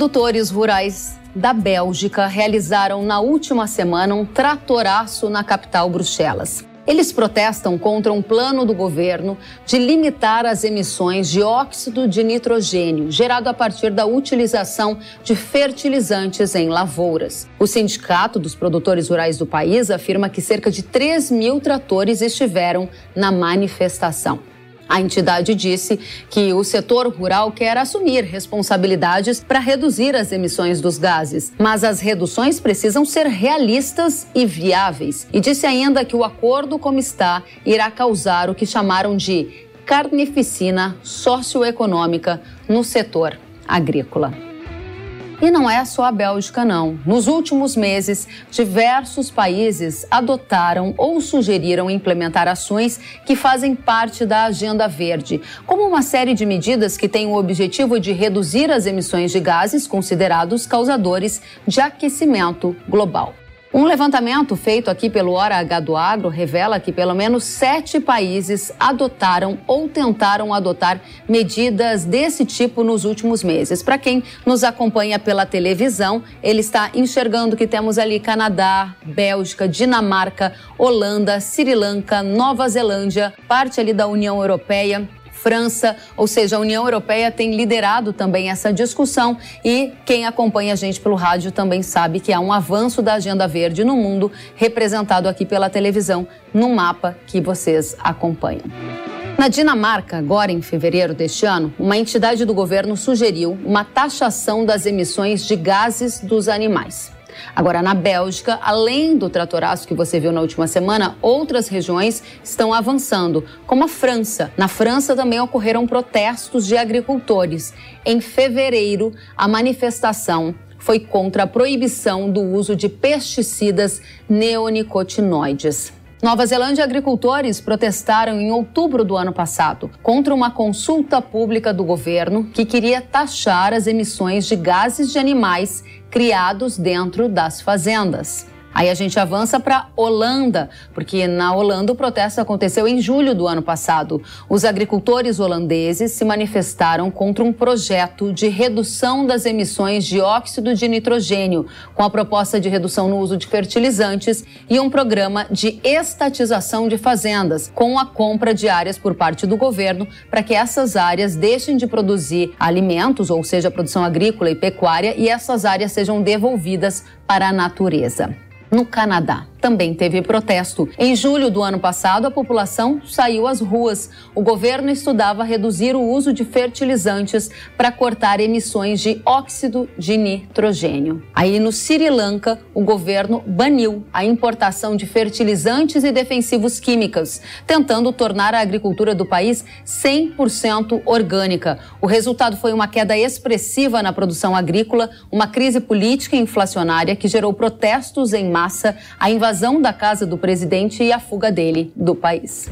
Produtores rurais da Bélgica realizaram na última semana um tratoraço na capital Bruxelas. Eles protestam contra um plano do governo de limitar as emissões de óxido de nitrogênio gerado a partir da utilização de fertilizantes em lavouras. O Sindicato dos Produtores Rurais do país afirma que cerca de 3 mil tratores estiveram na manifestação. A entidade disse que o setor rural quer assumir responsabilidades para reduzir as emissões dos gases, mas as reduções precisam ser realistas e viáveis. E disse ainda que o acordo como está irá causar o que chamaram de carnificina socioeconômica no setor agrícola. E não é só a Bélgica, não. Nos últimos meses, diversos países adotaram ou sugeriram implementar ações que fazem parte da Agenda Verde, como uma série de medidas que têm o objetivo de reduzir as emissões de gases considerados causadores de aquecimento global. Um levantamento feito aqui pelo Hora H do Agro revela que pelo menos sete países adotaram ou tentaram adotar medidas desse tipo nos últimos meses. Para quem nos acompanha pela televisão, ele está enxergando que temos ali Canadá, Bélgica, Dinamarca, Holanda, Sri Lanka, Nova Zelândia, parte ali da União Europeia, França, ou seja, a União Europeia tem liderado também essa discussão e quem acompanha a gente pelo rádio também sabe que há um avanço da agenda verde no mundo, representado aqui pela televisão no mapa que vocês acompanham. Na Dinamarca, agora em fevereiro deste ano, uma entidade do governo sugeriu uma taxação das emissões de gases dos animais. Agora, na Bélgica, além do tratoraço que você viu na última semana, outras regiões estão avançando, como a França. Na França também ocorreram protestos de agricultores. Em fevereiro, a manifestação foi contra a proibição do uso de pesticidas neonicotinoides. Nova Zelândia, agricultores protestaram em outubro do ano passado contra uma consulta pública do governo que queria taxar as emissões de gases de animais criados dentro das fazendas. Aí a gente avança para Holanda, porque na Holanda o protesto aconteceu em julho do ano passado. Os agricultores holandeses se manifestaram contra um projeto de redução das emissões de óxido de nitrogênio, com a proposta de redução no uso de fertilizantes e um programa de estatização de fazendas, com a compra de áreas por parte do governo para que essas áreas deixem de produzir alimentos, ou seja, produção agrícola e pecuária, e essas áreas sejam devolvidas para a natureza no Canadá. Também teve protesto. Em julho do ano passado, a população saiu às ruas. O governo estudava reduzir o uso de fertilizantes para cortar emissões de óxido de nitrogênio. Aí no Sri Lanka, o governo baniu a importação de fertilizantes e defensivos químicos, tentando tornar a agricultura do país 100% orgânica. O resultado foi uma queda expressiva na produção agrícola, uma crise política e inflacionária que gerou protestos em massa, a invasão invasão da casa do presidente e a fuga dele do país.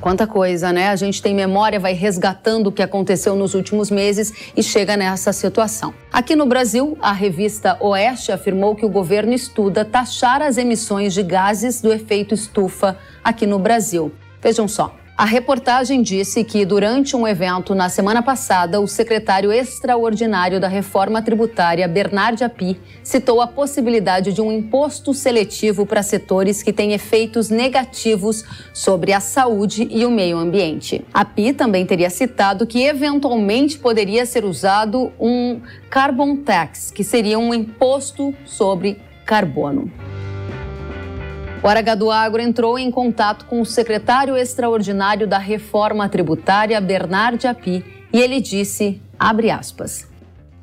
Quanta coisa, né? A gente tem memória, vai resgatando o que aconteceu nos últimos meses e chega nessa situação. Aqui no Brasil, a revista Oeste afirmou que o governo estuda taxar as emissões de gases do efeito estufa aqui no Brasil. Vejam só. A reportagem disse que, durante um evento na semana passada, o secretário extraordinário da reforma tributária, Bernard Api, citou a possibilidade de um imposto seletivo para setores que têm efeitos negativos sobre a saúde e o meio ambiente. Api também teria citado que, eventualmente, poderia ser usado um carbon tax, que seria um imposto sobre carbono. O do Agro entrou em contato com o secretário extraordinário da Reforma Tributária, Bernard Api, e ele disse, abre aspas,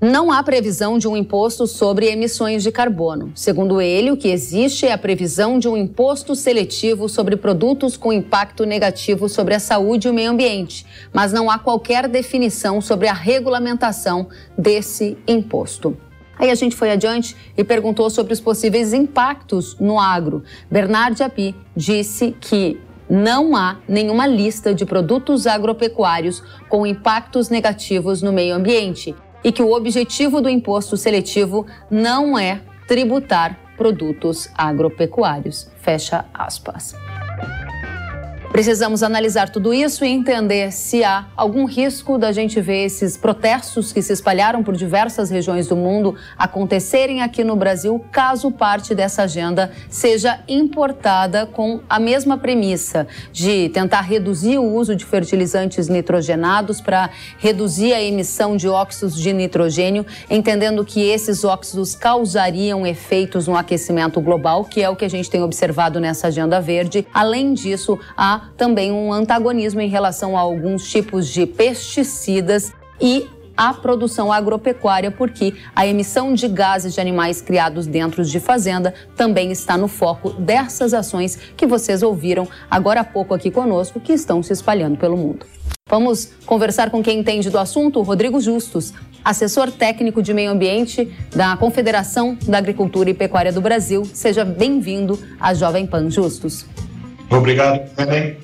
não há previsão de um imposto sobre emissões de carbono. Segundo ele, o que existe é a previsão de um imposto seletivo sobre produtos com impacto negativo sobre a saúde e o meio ambiente, mas não há qualquer definição sobre a regulamentação desse imposto. Aí a gente foi adiante e perguntou sobre os possíveis impactos no agro. Bernard Api disse que não há nenhuma lista de produtos agropecuários com impactos negativos no meio ambiente e que o objetivo do imposto seletivo não é tributar produtos agropecuários. Fecha aspas. Precisamos analisar tudo isso e entender se há algum risco da gente ver esses protestos que se espalharam por diversas regiões do mundo acontecerem aqui no Brasil, caso parte dessa agenda seja importada com a mesma premissa de tentar reduzir o uso de fertilizantes nitrogenados para reduzir a emissão de óxidos de nitrogênio, entendendo que esses óxidos causariam efeitos no aquecimento global, que é o que a gente tem observado nessa agenda verde. Além disso, há também um antagonismo em relação a alguns tipos de pesticidas e a produção agropecuária, porque a emissão de gases de animais criados dentro de fazenda também está no foco dessas ações que vocês ouviram agora há pouco aqui conosco, que estão se espalhando pelo mundo. Vamos conversar com quem entende do assunto, Rodrigo Justus, assessor técnico de meio ambiente da Confederação da Agricultura e Pecuária do Brasil. Seja bem-vindo à Jovem Pan Justus. Obrigado também.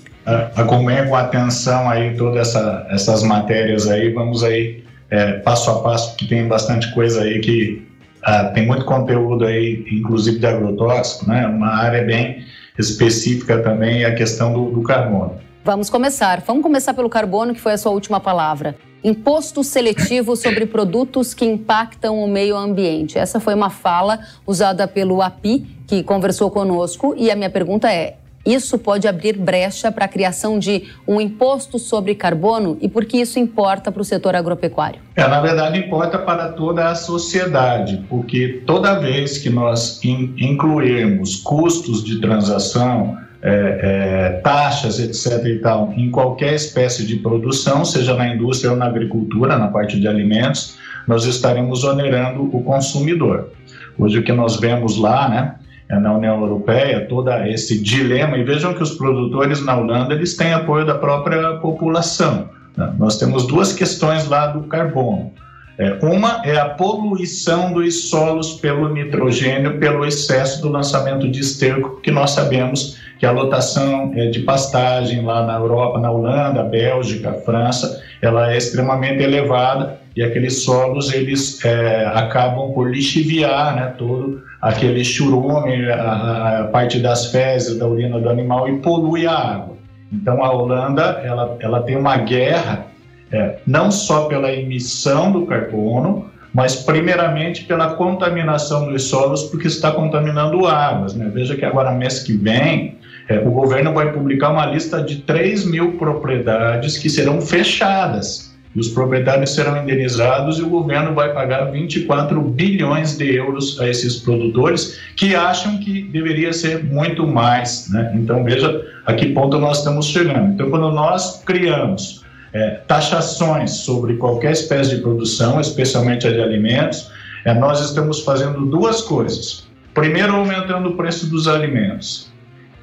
Acompanhe com atenção aí todas essa, essas matérias aí. Vamos aí é, passo a passo, que tem bastante coisa aí que uh, tem muito conteúdo aí, inclusive de agrotóxico, né? Uma área bem específica também é a questão do, do carbono. Vamos começar. Vamos começar pelo carbono, que foi a sua última palavra. Imposto seletivo sobre produtos que impactam o meio ambiente. Essa foi uma fala usada pelo API, que conversou conosco, e a minha pergunta é: isso pode abrir brecha para a criação de um imposto sobre carbono e por que isso importa para o setor agropecuário? É, na verdade, importa para toda a sociedade, porque toda vez que nós in incluirmos custos de transação, é, é, taxas, etc. e tal, em qualquer espécie de produção, seja na indústria ou na agricultura, na parte de alimentos, nós estaremos onerando o consumidor. Hoje o que nós vemos lá, né? É, na União Europeia, todo esse dilema, e vejam que os produtores na Holanda, eles têm apoio da própria população. Né? Nós temos duas questões lá do carbono. É, uma é a poluição dos solos pelo nitrogênio, pelo excesso do lançamento de esterco, que nós sabemos que a lotação é, de pastagem lá na Europa, na Holanda, Bélgica, França, ela é extremamente elevada e aqueles solos eles é, acabam por lixiviar né, todo aquele churume, a, a, parte das fezes, da urina do animal e polui a água. Então a Holanda ela, ela tem uma guerra é, não só pela emissão do carbono, mas primeiramente pela contaminação dos solos, porque está contaminando águas. Né? Veja que agora mês que vem é, o governo vai publicar uma lista de 3 mil propriedades que serão fechadas e os proprietários serão indenizados e o governo vai pagar 24 bilhões de euros a esses produtores que acham que deveria ser muito mais. Né? Então, veja a que ponto nós estamos chegando. Então, quando nós criamos é, taxações sobre qualquer espécie de produção, especialmente a de alimentos, é, nós estamos fazendo duas coisas. Primeiro, aumentando o preço dos alimentos.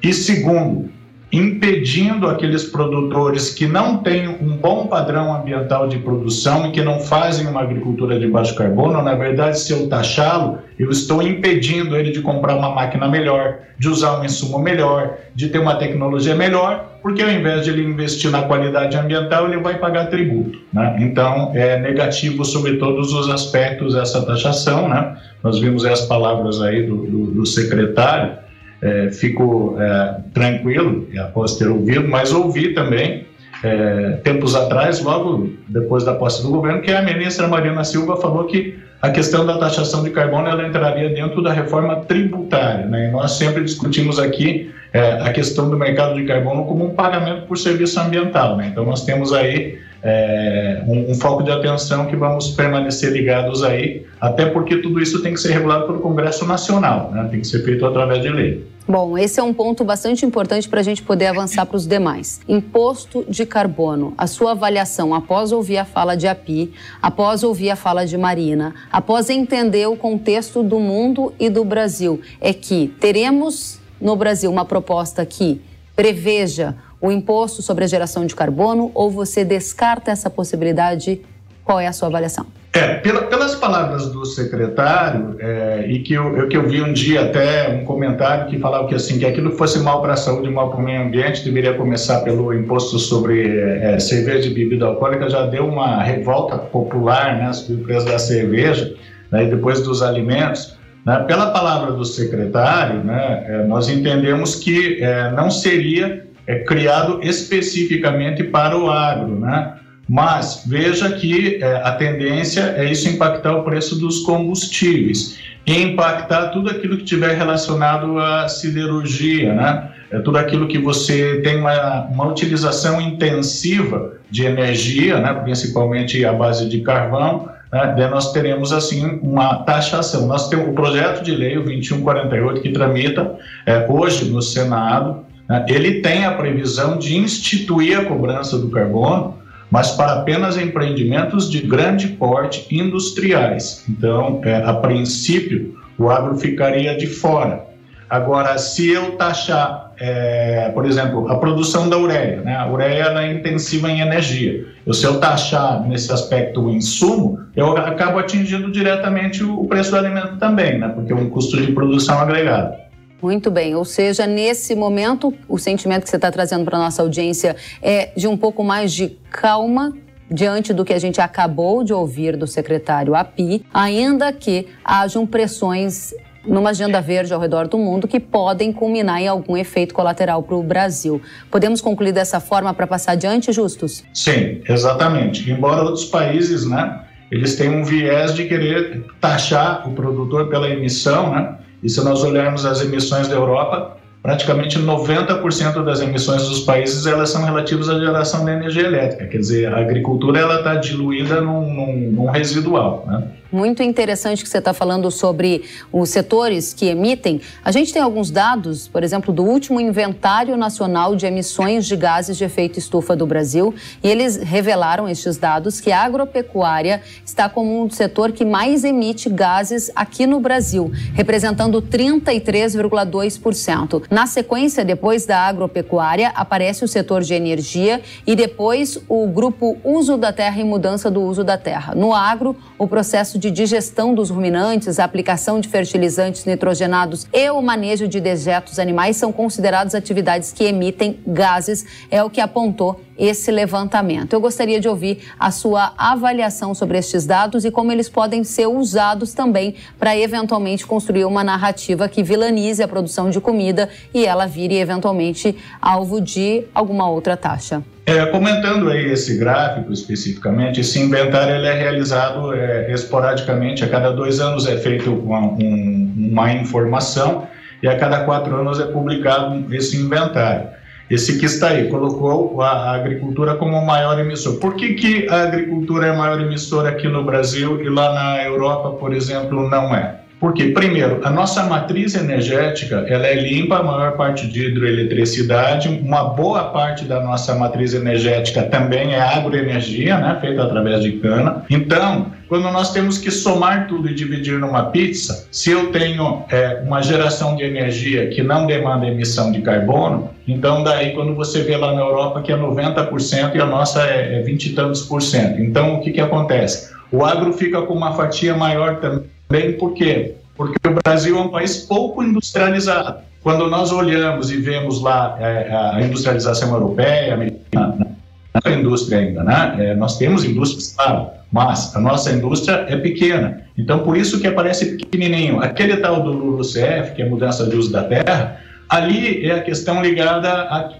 E segundo, impedindo aqueles produtores que não têm um bom padrão ambiental de produção e que não fazem uma agricultura de baixo carbono, na verdade, se eu taxá-lo, eu estou impedindo ele de comprar uma máquina melhor, de usar um insumo melhor, de ter uma tecnologia melhor, porque ao invés de ele investir na qualidade ambiental, ele vai pagar tributo. Né? Então, é negativo sobre todos os aspectos essa taxação. Né? Nós vimos as palavras aí do, do, do secretário, é, fico é, tranquilo após ter ouvido, mas ouvi também, é, tempos atrás, logo depois da posse do governo, que a ministra Marina Silva falou que a questão da taxação de carbono ela entraria dentro da reforma tributária. Né? E nós sempre discutimos aqui é, a questão do mercado de carbono como um pagamento por serviço ambiental. Né? Então nós temos aí é, um, um, foco de atenção que vamos permanecer ligados aí, até porque tudo isso tem que ser regulado pelo Congresso Nacional, né? tem que ser feito através de lei. Bom, esse é um ponto bastante importante para a gente poder avançar para os demais. Imposto de carbono. A sua avaliação após ouvir a fala de API, após ouvir a fala de Marina, após entender o contexto do mundo e do Brasil, é que teremos no Brasil uma proposta que preveja o imposto sobre a geração de carbono ou você descarta essa possibilidade? Qual é a sua avaliação? É, pela, pelas palavras do secretário, é, e que eu, eu, que eu vi um dia até um comentário que falava que assim que aquilo fosse mal para a saúde, mal para o meio ambiente, deveria começar pelo imposto sobre é, cerveja e bebida alcoólica, já deu uma revolta popular né, sobre o preço da cerveja, né, e depois dos alimentos. Né, pela palavra do secretário, né, é, nós entendemos que é, não seria é criado especificamente para o agro, né? Mas veja que é, a tendência é isso impactar o preço dos combustíveis e impactar tudo aquilo que tiver relacionado à siderurgia, né? É tudo aquilo que você tem uma, uma utilização intensiva de energia, né? principalmente à base de carvão, né? Nós teremos assim uma taxação. Nós temos o projeto de lei, o 2148, que tramita é, hoje no Senado? Ele tem a previsão de instituir a cobrança do carbono mas para apenas empreendimentos de grande porte industriais. Então, é, a princípio, o agro ficaria de fora. Agora, se eu taxar, é, por exemplo, a produção da ureia, né? a ureia é intensiva em energia. Eu, se eu taxar nesse aspecto o insumo, eu acabo atingindo diretamente o preço do alimento também, né? porque é um custo de produção agregado. Muito bem, ou seja, nesse momento, o sentimento que você está trazendo para a nossa audiência é de um pouco mais de calma diante do que a gente acabou de ouvir do secretário API, ainda que hajam pressões numa agenda verde ao redor do mundo que podem culminar em algum efeito colateral para o Brasil. Podemos concluir dessa forma para passar adiante, Justus? Sim, exatamente. Embora outros países, né, eles tenham um viés de querer taxar o produtor pela emissão, né, e se nós olharmos as emissões da Europa, praticamente 90% das emissões dos países elas são relativas à geração de energia elétrica. Quer dizer, a agricultura ela está diluída num, num, num residual. Né? Muito interessante que você está falando sobre os setores que emitem. A gente tem alguns dados, por exemplo, do último Inventário Nacional de Emissões de Gases de Efeito Estufa do Brasil, e eles revelaram estes dados que a agropecuária está como um setor que mais emite gases aqui no Brasil, representando 33,2%. Na sequência, depois da agropecuária, aparece o setor de energia e depois o grupo Uso da Terra e Mudança do Uso da Terra. No agro, o processo de digestão dos ruminantes, a aplicação de fertilizantes nitrogenados e o manejo de dejetos animais são considerados atividades que emitem gases, é o que apontou esse levantamento. Eu gostaria de ouvir a sua avaliação sobre estes dados e como eles podem ser usados também para eventualmente construir uma narrativa que vilanize a produção de comida e ela vire eventualmente alvo de alguma outra taxa. É, comentando aí esse gráfico especificamente, esse inventário ele é realizado é, esporadicamente, a cada dois anos é feito uma, um, uma informação e a cada quatro anos é publicado esse inventário. Esse que está aí colocou a, a agricultura como o maior emissor. Por que, que a agricultura é maior emissora aqui no Brasil e lá na Europa, por exemplo, não é? Porque, primeiro, a nossa matriz energética ela é limpa, a maior parte de hidroeletricidade, uma boa parte da nossa matriz energética também é agroenergia, né, feita através de cana. Então, quando nós temos que somar tudo e dividir numa pizza, se eu tenho é, uma geração de energia que não demanda emissão de carbono, então daí quando você vê lá na Europa que é 90% e a nossa é, é 20 e tantos por cento. Então, o que, que acontece? O agro fica com uma fatia maior também Bem, por quê? Porque o Brasil é um país pouco industrializado. Quando nós olhamos e vemos lá é, a industrialização europeia, americana, não é indústria ainda, né? É, nós temos indústrias, claro, mas a nossa indústria é pequena. Então, por isso que aparece pequenininho. Aquele tal do LULUCF, que é mudança de uso da terra, ali é a questão ligada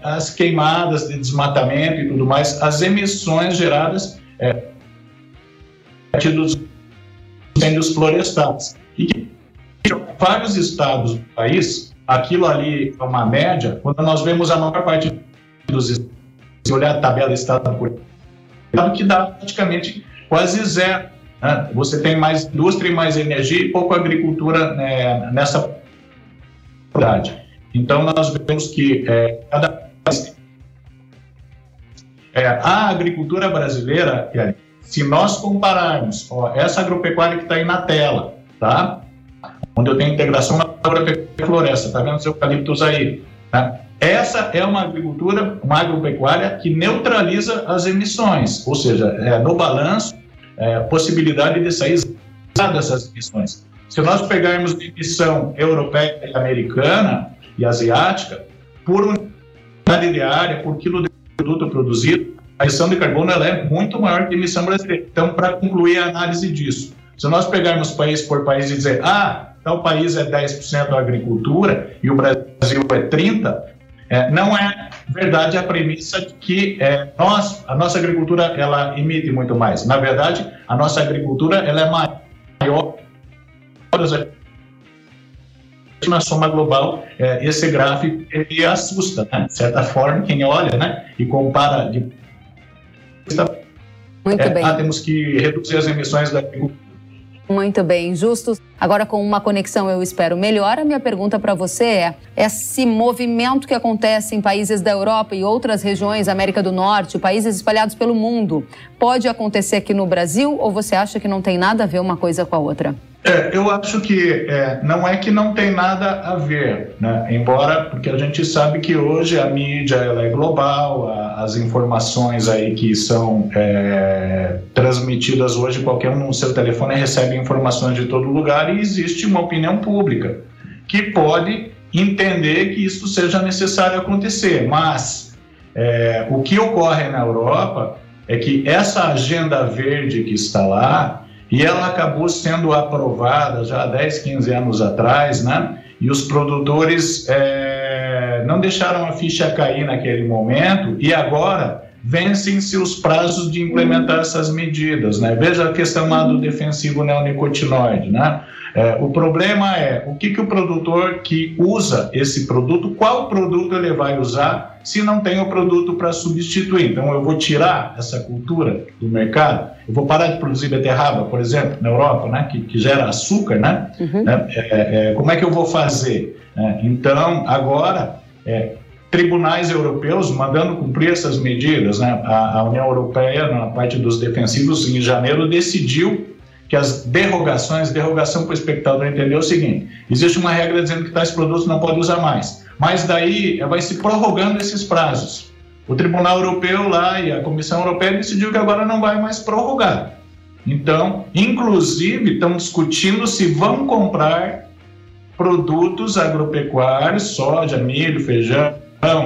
às queimadas de desmatamento e tudo mais, as emissões geradas é, dos incêndios florestais. E vários estados do país, aquilo ali é uma média, quando nós vemos a maior parte dos estados, se olhar a tabela estado por estado, que dá praticamente quase zero. Né? Você tem mais indústria e mais energia e pouco agricultura né, nessa cidade. Então, nós vemos que é, cada é, a agricultura brasileira, se nós compararmos ó, essa agropecuária que está aí na tela, tá? Onde eu tenho integração na agropecuária floresta, tá vendo os eucaliptos aí? Tá? Essa é uma agricultura, uma agropecuária que neutraliza as emissões, ou seja, é, no balanço, é, possibilidade de sair dessas emissões. Se nós pegarmos a emissão europeia e americana e asiática, por unidade de área, por quilo de produto produzido, a emissão de carbono ela é muito maior que a emissão brasileira. Então, para concluir a análise disso, se nós pegarmos país por país e dizer, ah, tal país é 10% da agricultura e o Brasil é 30%, é, não é verdade a premissa de que é, nós, a nossa agricultura, ela emite muito mais. Na verdade, a nossa agricultura ela é maior na soma global, é, esse gráfico ele assusta, né? de certa forma, quem olha né, e compara de muito é, bem. Ah, temos que reduzir as emissões da agricultura muito bem, justos. Agora, com uma conexão, eu espero melhor. A minha pergunta para você é: esse movimento que acontece em países da Europa e outras regiões, América do Norte, países espalhados pelo mundo, pode acontecer aqui no Brasil ou você acha que não tem nada a ver uma coisa com a outra? É, eu acho que é, não é que não tem nada a ver, né? embora, porque a gente sabe que hoje a mídia ela é global, a, as informações aí que são é, transmitidas hoje, qualquer um no seu telefone recebe informações de todo lugar e existe uma opinião pública que pode entender que isso seja necessário acontecer, mas é, o que ocorre na Europa é que essa agenda verde que está lá, e ela acabou sendo aprovada já há 10, 15 anos atrás, né? E os produtores é, não deixaram a ficha cair naquele momento e agora vencem-se os prazos de implementar essas medidas, né? Veja a questão lá do defensivo neonicotinoide, né? É, o problema é o que, que o produtor que usa esse produto, qual produto ele vai usar se não tem o produto para substituir. Então, eu vou tirar essa cultura do mercado, eu vou parar de produzir beterraba, por exemplo, na Europa, né, que, que gera açúcar, né? Uhum. É, é, é como é que eu vou fazer? É, então, agora, é, tribunais europeus mandando cumprir essas medidas, né? A, a União Europeia, na parte dos defensivos, em janeiro, decidiu que as derrogações, derrogação para o espectador entender o seguinte: existe uma regra dizendo que tais produtos não pode usar mais, mas daí vai se prorrogando esses prazos. O Tribunal Europeu lá e a Comissão Europeia decidiu que agora não vai mais prorrogar. Então, inclusive, estão discutindo se vão comprar produtos agropecuários, soja, milho, feijão,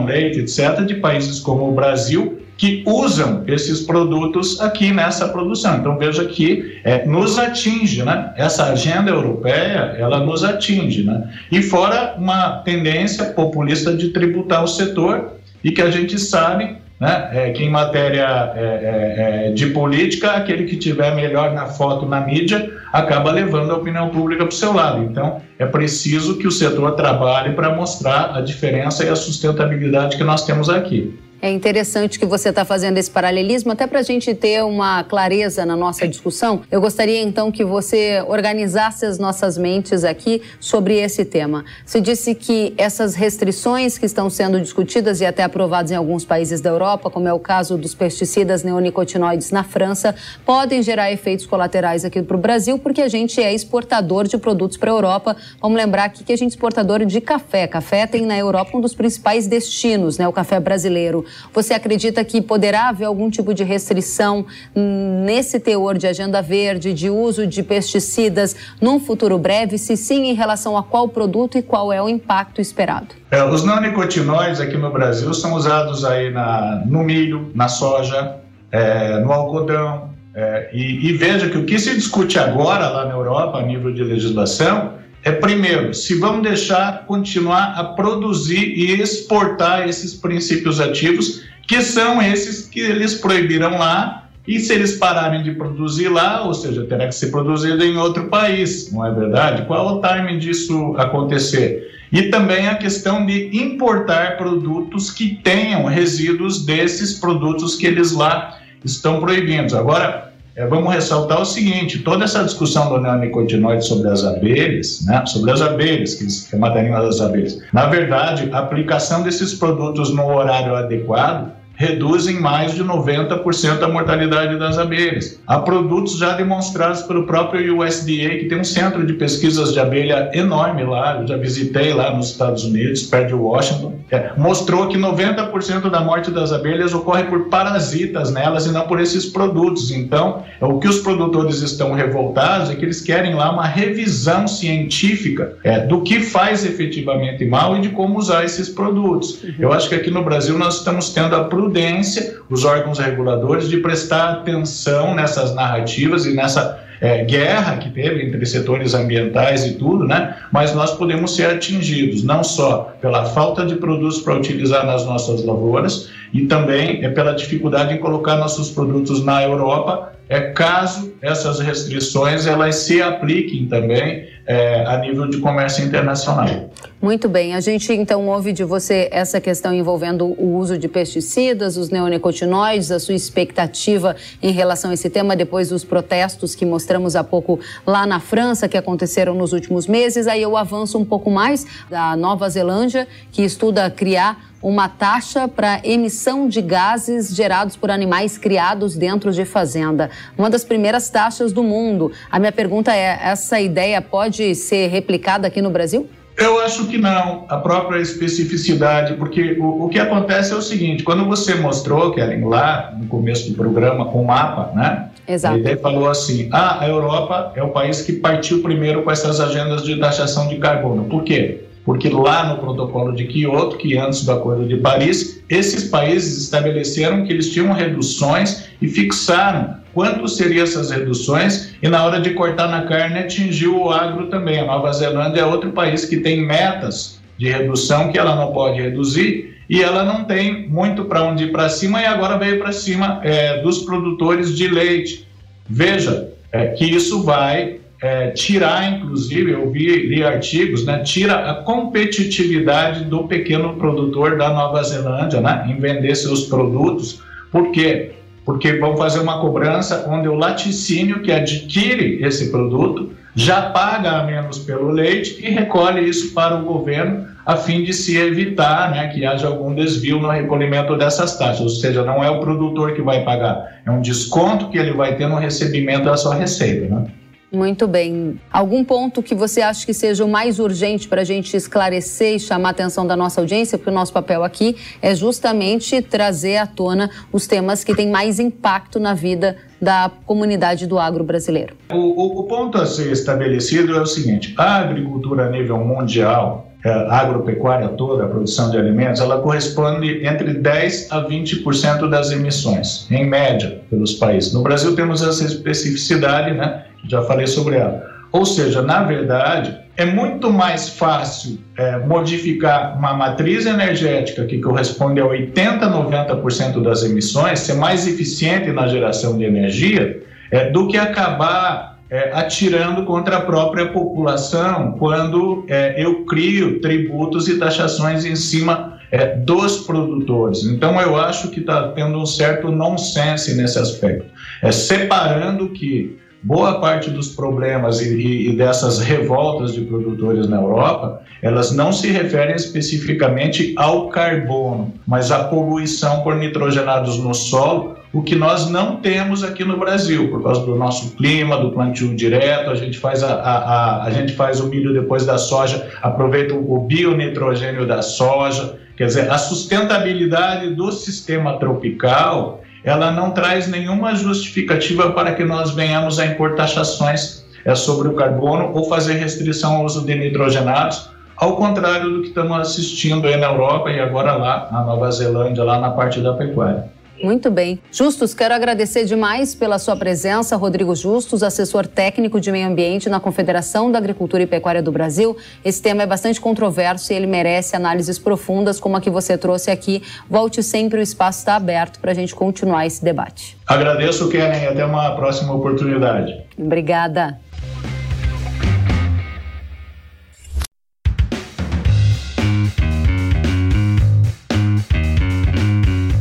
leite, etc., de países como o Brasil, que usam esses produtos aqui nessa produção. Então veja que é, nos atinge, né? Essa agenda europeia, ela nos atinge, né? E fora uma tendência populista de tributar o setor e que a gente sabe, né? É, que em matéria é, é, é de política, aquele que tiver melhor na foto na mídia acaba levando a opinião pública para o seu lado. Então é preciso que o setor trabalhe para mostrar a diferença e a sustentabilidade que nós temos aqui. É interessante que você está fazendo esse paralelismo, até para a gente ter uma clareza na nossa discussão. Eu gostaria então que você organizasse as nossas mentes aqui sobre esse tema. Você disse que essas restrições que estão sendo discutidas e até aprovadas em alguns países da Europa, como é o caso dos pesticidas neonicotinoides na França, podem gerar efeitos colaterais aqui para o Brasil, porque a gente é exportador de produtos para a Europa. Vamos lembrar aqui que a gente é exportador de café. Café tem na Europa um dos principais destinos, né? O café brasileiro. Você acredita que poderá haver algum tipo de restrição nesse teor de agenda verde, de uso de pesticidas num futuro breve? Se sim, em relação a qual produto e qual é o impacto esperado? É, os neonicotinoides aqui no Brasil são usados aí na, no milho, na soja, é, no algodão. É, e, e veja que o que se discute agora lá na Europa, a nível de legislação, é, primeiro, se vamos deixar continuar a produzir e exportar esses princípios ativos, que são esses que eles proibiram lá, e se eles pararem de produzir lá, ou seja, terá que ser produzido em outro país, não é verdade? Qual o timing disso acontecer? E também a questão de importar produtos que tenham resíduos desses produtos que eles lá estão proibindo. Agora, é, vamos ressaltar o seguinte: toda essa discussão do neonicotinoide sobre as abelhas, né, sobre as abelhas, que, que é das abelhas, na verdade, a aplicação desses produtos no horário adequado reduzem mais de 90% a mortalidade das abelhas. Há produtos já demonstrados pelo próprio USDA, que tem um centro de pesquisas de abelha enorme lá, eu já visitei lá nos Estados Unidos, perto de Washington, é, mostrou que 90% da morte das abelhas ocorre por parasitas nelas e não por esses produtos. Então, é, o que os produtores estão revoltados é que eles querem lá uma revisão científica é, do que faz efetivamente mal e de como usar esses produtos. Uhum. Eu acho que aqui no Brasil nós estamos tendo a prudência, os órgãos reguladores, de prestar atenção nessas narrativas e nessa é, guerra que teve entre setores ambientais e tudo, né? Mas nós podemos ser atingidos não só pela falta de produtos para utilizar nas nossas lavouras e também é pela dificuldade em colocar nossos produtos na Europa é caso essas restrições elas se apliquem também é, a nível de comércio internacional. Muito bem, a gente então ouve de você essa questão envolvendo o uso de pesticidas, os neonicotinoides, a sua expectativa em relação a esse tema depois dos protestos que mostramos há pouco lá na França, que aconteceram nos últimos meses. Aí eu avanço um pouco mais da Nova Zelândia, que estuda criar uma taxa para emissão de gases gerados por animais criados dentro de fazenda. Uma das primeiras taxas do mundo. A minha pergunta é: essa ideia pode ser replicada aqui no Brasil? Eu acho que não, a própria especificidade, porque o, o que acontece é o seguinte: quando você mostrou, Kellen, lá no começo do programa, com o mapa, né? Exato. Ele falou assim: ah, a Europa é o país que partiu primeiro com essas agendas de taxação de carbono. Por quê? Porque lá no protocolo de Kyoto, que antes do Acordo de Paris, esses países estabeleceram que eles tinham reduções e fixaram quanto seriam essas reduções e na hora de cortar na carne atingiu o agro também. A Nova Zelândia é outro país que tem metas de redução que ela não pode reduzir e ela não tem muito para onde ir para cima e agora veio para cima é, dos produtores de leite. Veja é, que isso vai é, tirar, inclusive, eu vi, li artigos, né, tira a competitividade do pequeno produtor da Nova Zelândia né, em vender seus produtos. Por quê? Porque vão fazer uma cobrança onde o laticínio que adquire esse produto já paga a menos pelo leite e recolhe isso para o governo a fim de se evitar né, que haja algum desvio no recolhimento dessas taxas. Ou seja, não é o produtor que vai pagar, é um desconto que ele vai ter no recebimento da sua receita. Né? Muito bem. Algum ponto que você acha que seja o mais urgente para a gente esclarecer e chamar a atenção da nossa audiência? Porque o nosso papel aqui é justamente trazer à tona os temas que têm mais impacto na vida da comunidade do agro brasileiro. O, o, o ponto a ser estabelecido é o seguinte: a agricultura a nível mundial é, a agropecuária toda, a produção de alimentos, ela corresponde entre 10% a 20% das emissões, em média, pelos países. No Brasil temos essa especificidade, né? Já falei sobre ela. Ou seja, na verdade, é muito mais fácil é, modificar uma matriz energética que corresponde a 80%, 90% das emissões, ser mais eficiente na geração de energia, é, do que acabar é, atirando contra a própria população quando é, eu crio tributos e taxações em cima é, dos produtores. Então, eu acho que está tendo um certo nonsense nesse aspecto. É, separando que boa parte dos problemas e, e, dessas revoltas de produtores na Europa, elas não se referem especificamente ao carbono, mas à poluição por nitrogenados no solo, o que nós não temos aqui no Brasil, por causa do nosso clima, do plantio direto, a gente faz, a, a, a, a gente faz o milho depois da soja, aproveita o bionitrogênio da soja, quer dizer, a sustentabilidade do sistema tropical ela não traz nenhuma justificativa para que nós venhamos a impor taxações é, sobre o carbono ou fazer restrição ao uso de nitrogenados, ao contrário do que estamos assistindo aí na Europa e agora lá na Nova Zelândia, lá na parte da pecuária. Muito bem. Justus, quero agradecer demais pela sua presença, Rodrigo Justus, assessor técnico de meio ambiente na Confederação da Agricultura e Pecuária do Brasil. Esse tema é bastante controverso e ele merece análises profundas, como a que você trouxe aqui. Volte sempre, o espaço está aberto para a gente continuar esse debate. Agradeço, Kenen, e até uma próxima oportunidade. Obrigada.